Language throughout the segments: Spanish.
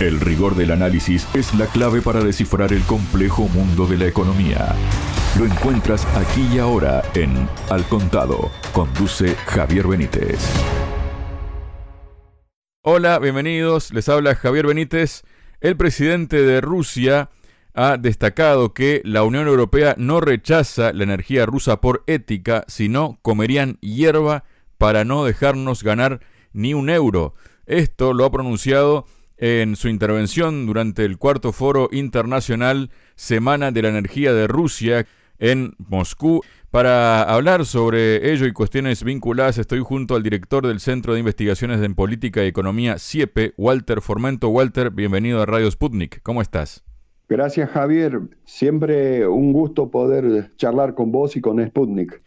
El rigor del análisis es la clave para descifrar el complejo mundo de la economía. Lo encuentras aquí y ahora en Al Contado. Conduce Javier Benítez. Hola, bienvenidos. Les habla Javier Benítez. El presidente de Rusia ha destacado que la Unión Europea no rechaza la energía rusa por ética, sino comerían hierba para no dejarnos ganar ni un euro. Esto lo ha pronunciado en su intervención durante el cuarto foro internacional Semana de la Energía de Rusia en Moscú. Para hablar sobre ello y cuestiones vinculadas, estoy junto al director del Centro de Investigaciones en Política y Economía, CIEPE, Walter Formento. Walter, bienvenido a Radio Sputnik. ¿Cómo estás? Gracias, Javier. Siempre un gusto poder charlar con vos y con Sputnik.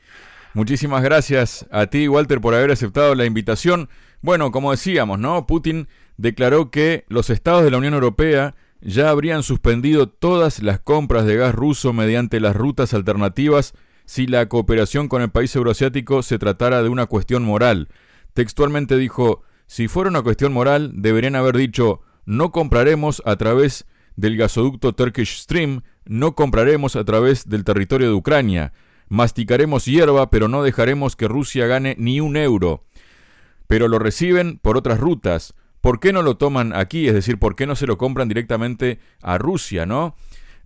Muchísimas gracias a ti, Walter, por haber aceptado la invitación. Bueno, como decíamos, ¿no? Putin declaró que los estados de la Unión Europea ya habrían suspendido todas las compras de gas ruso mediante las rutas alternativas si la cooperación con el país euroasiático se tratara de una cuestión moral. Textualmente dijo, si fuera una cuestión moral, deberían haber dicho, no compraremos a través del gasoducto Turkish Stream, no compraremos a través del territorio de Ucrania, masticaremos hierba, pero no dejaremos que Rusia gane ni un euro. Pero lo reciben por otras rutas, ¿Por qué no lo toman aquí? Es decir, ¿por qué no se lo compran directamente a Rusia, no?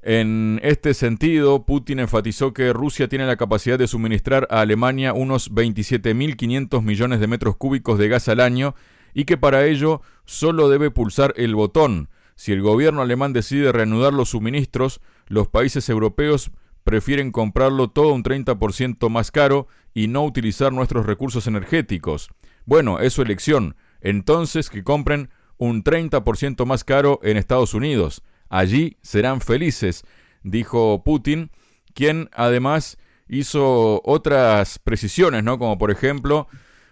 En este sentido, Putin enfatizó que Rusia tiene la capacidad de suministrar a Alemania unos 27.500 millones de metros cúbicos de gas al año y que para ello solo debe pulsar el botón. Si el gobierno alemán decide reanudar los suministros, los países europeos prefieren comprarlo todo un 30% más caro y no utilizar nuestros recursos energéticos. Bueno, es su elección entonces que compren un 30% más caro en Estados Unidos. Allí serán felices, dijo Putin, quien además hizo otras precisiones, ¿no? Como por ejemplo,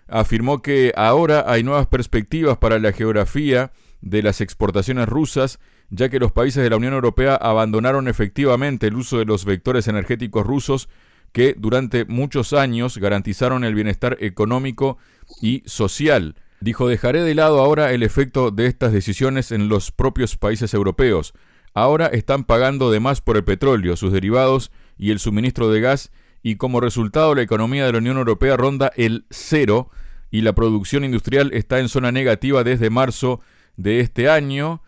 afirmó que ahora hay nuevas perspectivas para la geografía de las exportaciones rusas, ya que los países de la Unión Europea abandonaron efectivamente el uso de los vectores energéticos rusos que durante muchos años garantizaron el bienestar económico y social. Dijo, dejaré de lado ahora el efecto de estas decisiones en los propios países europeos. Ahora están pagando de más por el petróleo, sus derivados y el suministro de gas, y como resultado la economía de la Unión Europea ronda el cero y la producción industrial está en zona negativa desde marzo de este año.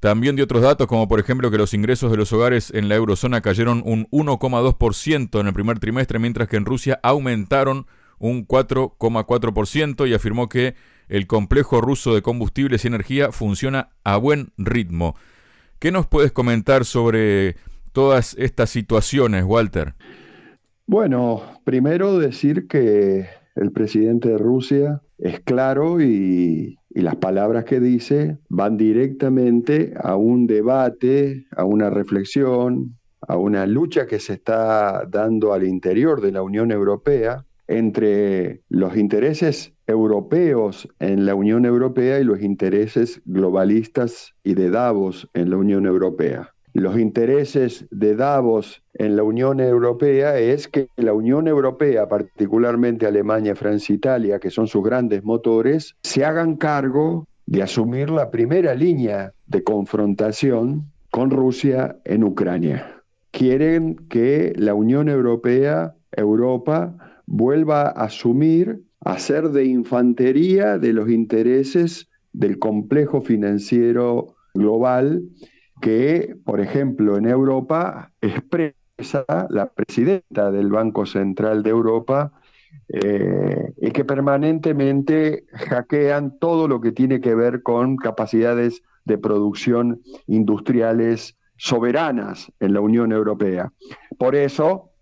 También de otros datos, como por ejemplo que los ingresos de los hogares en la eurozona cayeron un 1,2% en el primer trimestre, mientras que en Rusia aumentaron un 4,4% y afirmó que el complejo ruso de combustibles y energía funciona a buen ritmo. ¿Qué nos puedes comentar sobre todas estas situaciones, Walter? Bueno, primero decir que el presidente de Rusia es claro y, y, las palabras que dice van directamente a un debate, a una reflexión, a una lucha que se está dando al interior de la Unión Europea entre los intereses europeos en la Unión Europea y los intereses globalistas y de Davos en la Unión Europea. Los intereses de Davos en la Unión Europea es que la Unión Europea, particularmente Alemania, Francia, Italia, que son sus grandes motores, se hagan cargo de asumir la primera línea de confrontación con Rusia en Ucrania. Quieren que la Unión Europea, Europa, vuelva a asumir, a ser de infantería de los intereses del complejo financiero global que, por ejemplo, en Europa expresa la presidenta del Banco Central de Europa eh, y que permanentemente hackean todo lo que tiene que ver con capacidades de producción industriales soberanas en la Unión Europea. Por eso,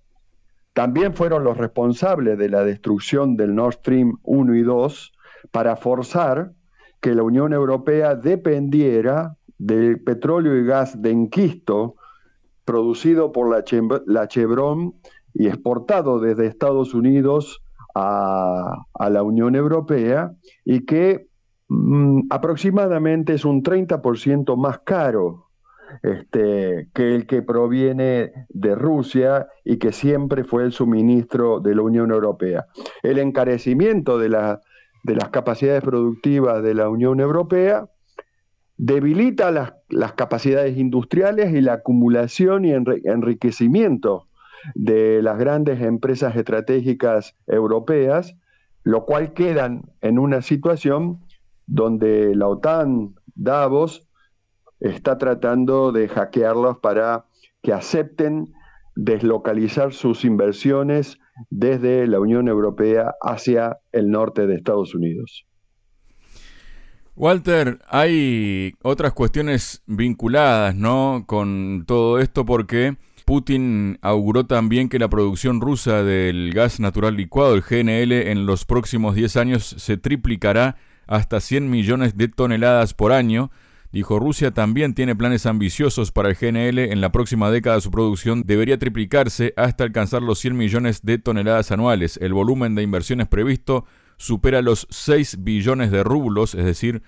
también fueron los responsables de la destrucción del Nord Stream 1 y 2 para forzar que la Unión Europea dependiera del petróleo y gas de enquisto producido por la, Chevron y exportado desde Estados Unidos a, la Unión Europea y que mm, aproximadamente es un 30% más caro este, que el que proviene de Rusia y que siempre fue el suministro de la Unión Europea. El encarecimiento de, las capacidades productivas de la Unión Europea debilita las, capacidades industriales y la acumulación y enriquecimiento de las grandes empresas estratégicas europeas, lo cual quedan en una situación donde la OTAN, Davos, está tratando de hackearlos para que acepten deslocalizar sus inversiones desde la Unión Europea hacia el norte de Estados Unidos. Walter, hay otras cuestiones vinculadas, ¿no? Con todo esto porque Putin auguró también que la producción rusa del gas natural licuado, el GNL, en los próximos 10 años se triplicará hasta 100 millones de toneladas por año. Dijo, Rusia también tiene planes ambiciosos para el GNL. En la próxima década su producción debería triplicarse hasta alcanzar los 100 millones de toneladas anuales. El volumen de inversiones previsto supera los 6 billones de rublos, es decir,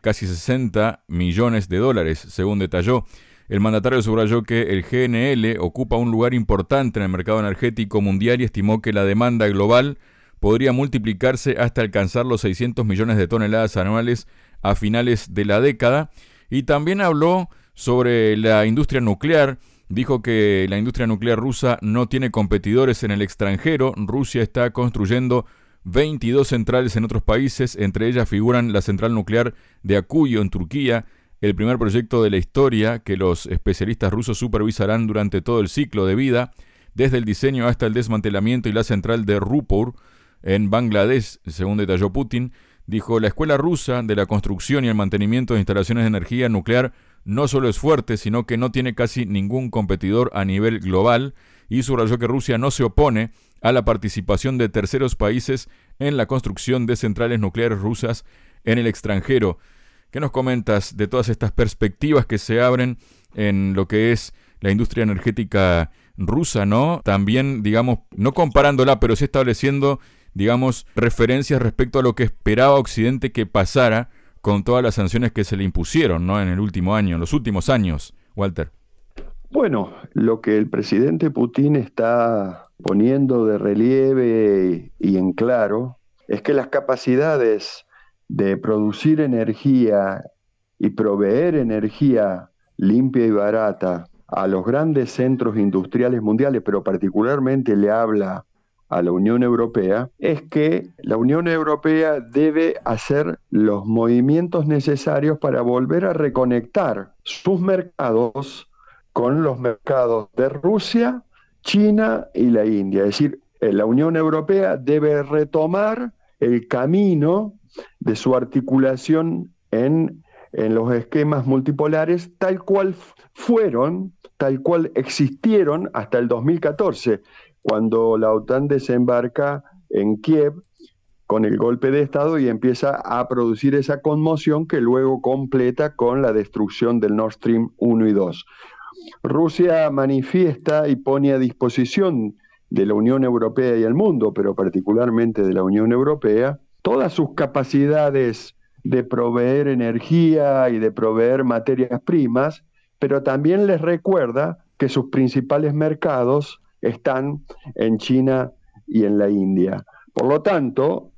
casi 60 millones de dólares, según detalló. El mandatario subrayó que el GNL ocupa un lugar importante en el mercado energético mundial y estimó que la demanda global podría multiplicarse hasta alcanzar los 600 millones de toneladas anuales a finales de la década. Y también habló sobre la industria nuclear. Dijo que la industria nuclear rusa no tiene competidores en el extranjero. Rusia está construyendo 22 centrales en otros países, entre ellas figuran la central nuclear de Akuyo en Turquía, el primer proyecto de la historia que los especialistas rusos supervisarán durante todo el ciclo de vida, desde el diseño hasta el desmantelamiento y la central de Rupur en Bangladesh, según detalló Putin, dijo la escuela rusa de la construcción y el mantenimiento de instalaciones de energía nuclear no solo es fuerte, sino que no tiene casi ningún competidor a nivel global y subrayó que Rusia no se opone a la participación de terceros países en la construcción de centrales nucleares rusas en el extranjero. ¿Qué nos comentas de todas estas perspectivas que se abren en lo que es la industria energética rusa, ¿no? También, digamos, no comparándola, pero sí estableciendo, digamos, referencias respecto a lo que esperaba Occidente que pasara con todas las sanciones que se le impusieron, ¿no? En el último año, en los últimos años, Walter. Bueno, lo que el presidente Putin está poniendo de relieve y en claro es que las capacidades de producir energía y proveer energía limpia y barata a los grandes centros industriales mundiales, pero particularmente le habla a la Unión Europea, es que la Unión Europea debe hacer los movimientos necesarios para volver a reconectar sus mercados con los mercados de Rusia, China y la India. Es decir, eh, la Unión Europea debe retomar el camino de su articulación en, en los esquemas multipolares tal cual fueron, tal cual existieron hasta el 2014, cuando la OTAN desembarca en Kiev con el golpe de Estado y empieza a producir esa conmoción que luego completa con la destrucción del Nord Stream 1 y 2. Rusia manifiesta y pone a disposición de la Unión Europea y el mundo, pero particularmente de la Unión Europea, todas sus capacidades de proveer energía y de proveer materias primas, pero también les recuerda que sus principales mercados están en China y en la India. Por lo tanto,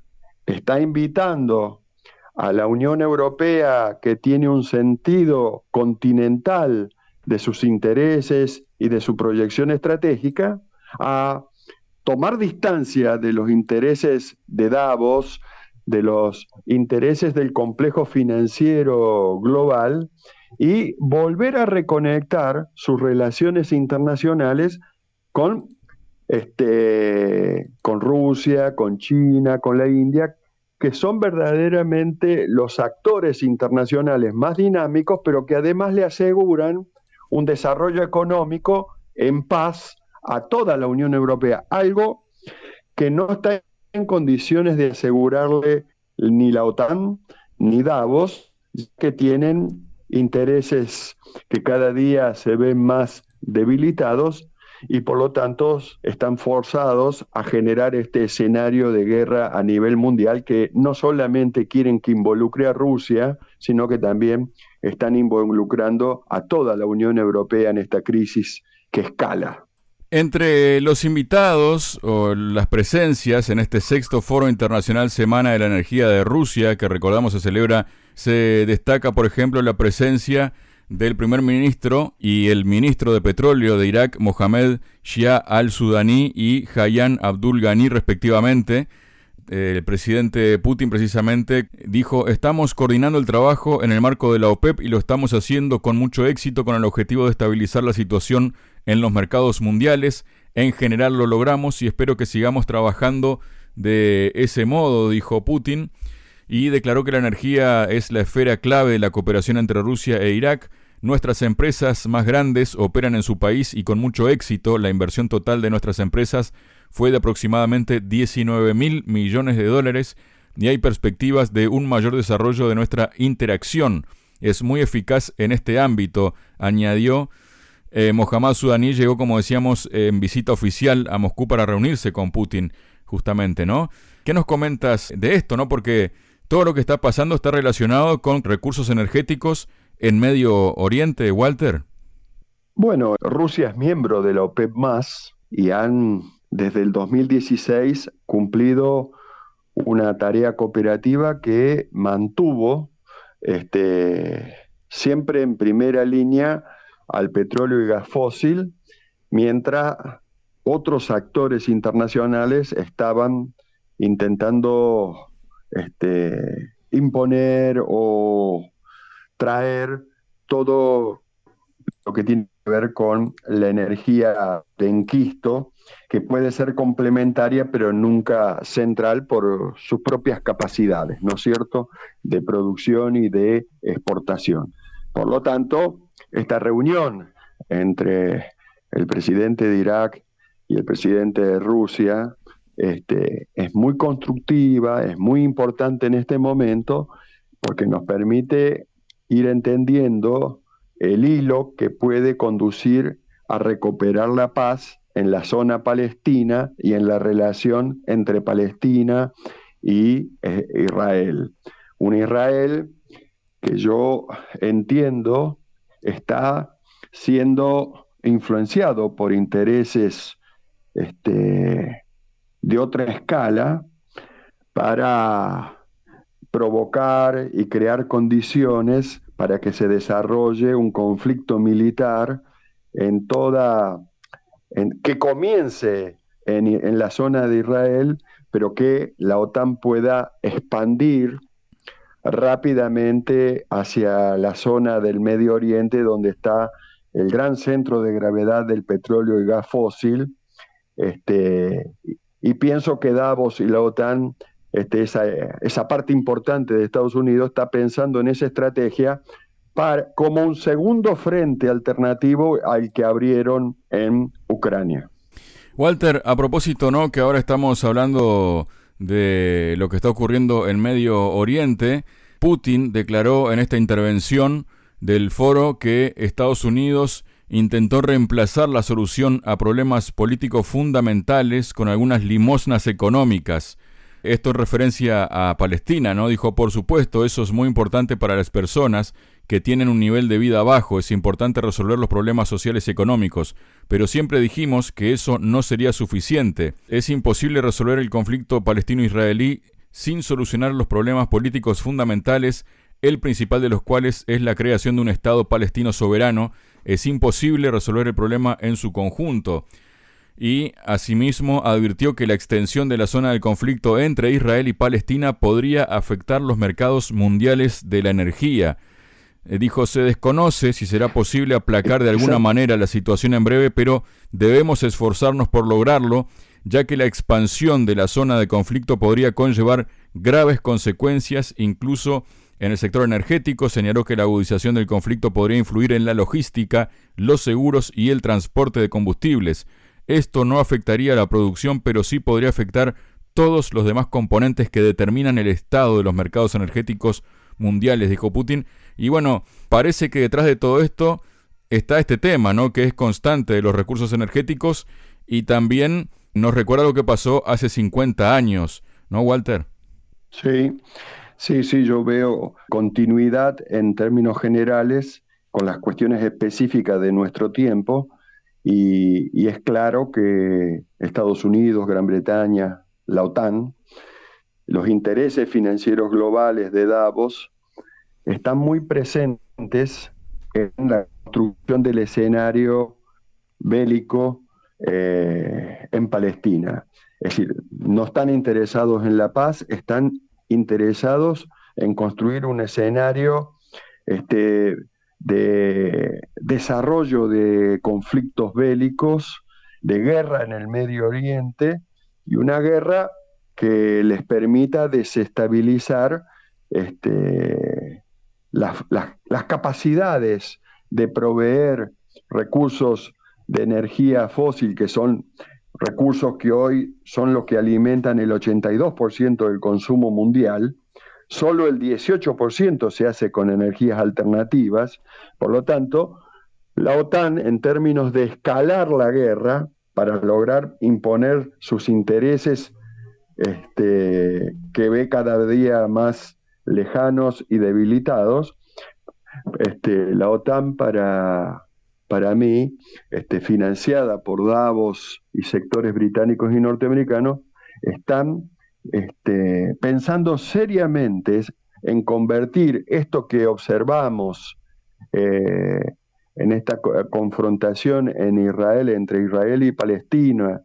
está invitando a la Unión Europea, que tiene un sentido continental de sus intereses y de su proyección estratégica a tomar distancia de los intereses de Davos, de los intereses del complejo financiero global y volver a reconectar sus relaciones internacionales con, este, con Rusia, con China, con la India, que son verdaderamente los actores internacionales más dinámicos, pero que además le aseguran un desarrollo económico en paz a toda la Unión Europea, algo que no está en condiciones de asegurarle ni la OTAN ni Davos, que tienen intereses que cada día se ven más debilitados y por lo tanto están forzados a generar este escenario de guerra a nivel mundial que no solamente quieren que involucre a Rusia, sino que también están involucrando a toda la Unión Europea en esta crisis que escala. Entre los invitados o las presencias en este sexto Foro Internacional Semana de la Energía de Rusia, que recordamos se celebra, se destaca, por ejemplo, la presencia del primer ministro y el ministro de Petróleo de Irak, Mohamed Shia al-Sudani y Hayan Abdul Ghani, respectivamente. El presidente Putin precisamente dijo, estamos coordinando el trabajo en el marco de la OPEP y lo estamos haciendo con mucho éxito con el objetivo de estabilizar la situación en los mercados mundiales. En general lo logramos y espero que sigamos trabajando de ese modo, dijo Putin, y declaró que la energía es la esfera clave de la cooperación entre Rusia e Irak. Nuestras empresas más grandes operan en su país y con mucho éxito. La inversión total de nuestras empresas fue de aproximadamente 19 mil millones de dólares y hay perspectivas de un mayor desarrollo de nuestra interacción. Es muy eficaz en este ámbito, añadió eh, Mohammad Sudani llegó, como decíamos, en visita oficial a Moscú para reunirse con Putin, justamente, ¿no? ¿Qué nos comentas de esto, no? Porque todo lo que está pasando está relacionado con recursos energéticos en Medio Oriente, Walter. Bueno, Rusia es miembro de la OPEP más y han desde el 2016 cumplido una tarea cooperativa que mantuvo este, siempre en primera línea al petróleo y gas fósil, mientras otros actores internacionales estaban intentando este, imponer o traer todo lo que tiene que ver con la energía de enquisto, que puede ser complementaria pero nunca central por sus propias capacidades, ¿no es cierto?, de producción y de exportación. Por lo tanto, esta reunión entre el presidente de Irak y el presidente de Rusia este, es muy constructiva, es muy importante en este momento porque nos permite ir entendiendo el hilo que puede conducir a recuperar la paz en la zona palestina y en la relación entre Palestina y eh, Israel. Un Israel que yo entiendo está siendo influenciado por intereses este, de otra escala para provocar y crear condiciones para que se desarrolle un conflicto militar en toda, que comience en, en la zona de Israel, pero que la OTAN pueda expandir rápidamente hacia la zona del Medio Oriente donde está el gran centro de gravedad del petróleo y gas fósil. Este, y pienso que Davos y la OTAN, este, esa, esa parte importante de Estados Unidos, está pensando en esa estrategia para, como un segundo frente alternativo al que abrieron en Ucrania. Walter, a propósito, ¿no? Que ahora estamos hablando de lo que está ocurriendo en Medio Oriente, Putin declaró en esta intervención del foro que Estados Unidos intentó reemplazar la solución a problemas políticos fundamentales con algunas limosnas económicas. Esto en referencia a Palestina, ¿no? Dijo, por supuesto, eso es muy importante para las personas que tienen un nivel de vida bajo, es importante resolver los problemas sociales y económicos, pero siempre dijimos que eso no sería suficiente. Es imposible resolver el conflicto palestino-israelí sin solucionar los problemas políticos fundamentales, el principal de los cuales es la creación de un Estado palestino soberano. Es imposible resolver el problema en su conjunto y asimismo advirtió que la extensión de la zona del conflicto entre Israel y Palestina podría afectar los mercados mundiales de la energía. Eh, dijo, se desconoce si será posible aplacar de alguna manera la situación en breve, pero debemos esforzarnos por lograrlo, ya que la expansión de la zona de conflicto podría conllevar graves consecuencias, incluso en el sector energético. Señaló que la agudización del conflicto podría influir en la logística, los seguros y el transporte de combustibles. Esto no afectaría la producción, pero sí podría afectar todos los demás componentes que determinan el estado de los mercados energéticos mundiales, dijo Putin. Y bueno, parece que detrás de todo esto está este tema, ¿no? Que es constante de los recursos energéticos y también nos recuerda lo que pasó hace 50 años, ¿no, Walter? Sí, sí, sí, yo veo continuidad en términos generales con las cuestiones específicas de nuestro tiempo y, es claro que Estados Unidos, Gran Bretaña, la OTAN, los intereses financieros globales de Davos están muy presentes en la construcción del escenario bélico eh, en Palestina. Es decir, no están interesados en la paz, están interesados en construir un escenario este, de desarrollo de conflictos bélicos, de guerra en el Medio Oriente y una guerra que les permita desestabilizar este, las, las capacidades de proveer recursos de energía fósil, que son recursos que hoy son los que alimentan el 82% del consumo mundial, solo el 18% se hace con energías alternativas, por lo tanto, la OTAN en términos de escalar la guerra para lograr imponer sus intereses este, que ve cada día más lejanos y debilitados, este, la OTAN para, para mí, este, financiada por Davos y sectores británicos y norteamericanos, están este, pensando seriamente en convertir esto que observamos eh, en esta confrontación en Israel, entre Israel y Palestina,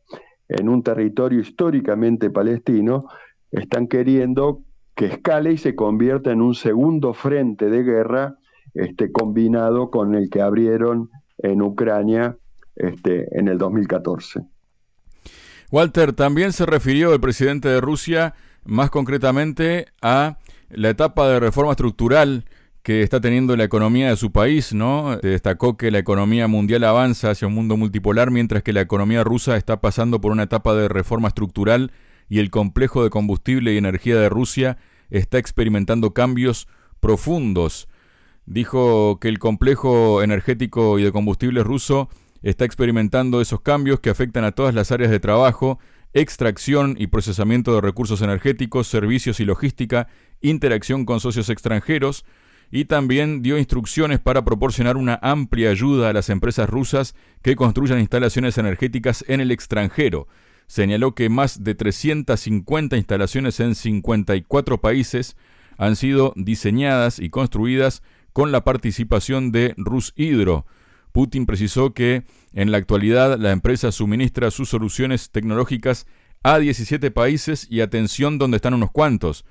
en un territorio históricamente palestino, están queriendo que escale y se convierta en un segundo frente de guerra este, combinado con el que abrieron en Ucrania este, en el 2014. Walter, también se refirió el presidente de Rusia más concretamente a la etapa de reforma estructural que está teniendo la economía de su país, ¿no? Destacó que la economía mundial avanza hacia un mundo multipolar, mientras que la economía rusa está pasando por una etapa de reforma estructural y el complejo de combustible y energía de Rusia está experimentando cambios profundos. Dijo que el complejo energético y de combustible ruso está experimentando esos cambios que afectan a todas las áreas de trabajo, extracción y procesamiento de recursos energéticos, servicios y logística, interacción con socios extranjeros, y también dio instrucciones para proporcionar una amplia ayuda a las empresas rusas que construyan instalaciones energéticas en el extranjero. Señaló que más de 350 instalaciones en 54 países han sido diseñadas y construidas con la participación de Rushydro, Putin precisó que en la actualidad la empresa suministra sus soluciones tecnológicas a 17 países y atención donde están unos cuantos.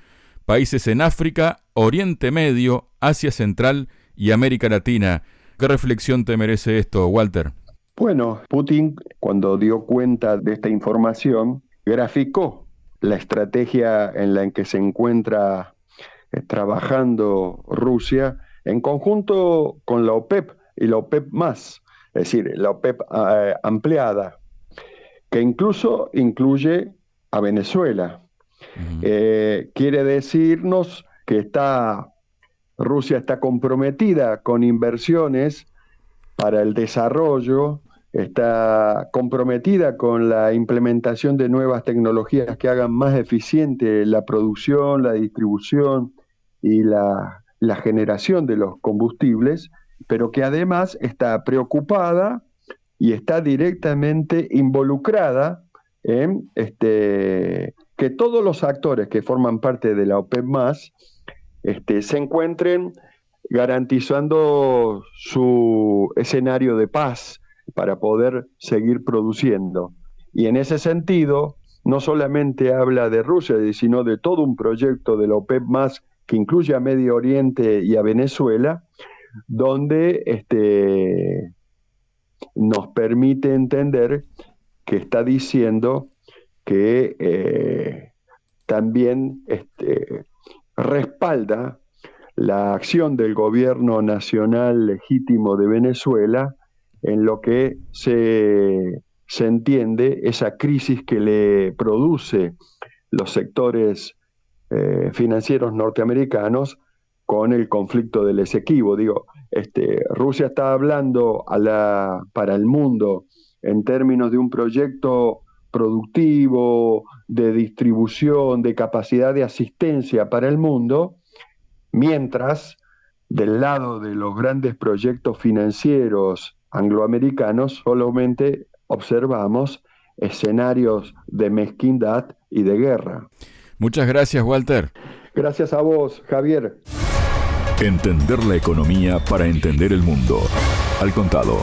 Países en África, Oriente Medio, Asia Central y América Latina. ¿Qué reflexión te merece esto, Walter? Bueno, Putin cuando dio cuenta de esta información, graficó la estrategia en la que se encuentra eh, trabajando Rusia en conjunto con la OPEP, y la OPEP más, es decir, la OPEP eh, ampliada, que incluso incluye a Venezuela. Eh, quiere decirnos que está, Rusia está comprometida con inversiones para el desarrollo, está comprometida con la implementación de nuevas tecnologías que hagan más eficiente la producción, la distribución y la generación de los combustibles, pero que además está preocupada y está directamente involucrada en este, que todos los actores que forman parte de la OPEP este, se encuentren garantizando su escenario de paz para poder seguir produciendo. Y en ese sentido, no solamente habla de Rusia, sino de todo un proyecto de la OPEP más que incluye a Medio Oriente y a Venezuela, donde este, nos permite entender que está diciendo que eh, también este, respalda la acción del gobierno nacional legítimo de Venezuela en lo que se, se entiende esa crisis que le produce los sectores eh, financieros norteamericanos con el conflicto del Esequibo. Digo, este, Rusia está hablando a la, para el mundo en términos de un proyecto productivo, de distribución, de capacidad de asistencia para el mundo, mientras del lado de los grandes proyectos financieros angloamericanos solamente observamos escenarios de mezquindad y de guerra. Muchas gracias, Walter. Gracias a vos, Javier. Entender la economía para entender el mundo. Al contado.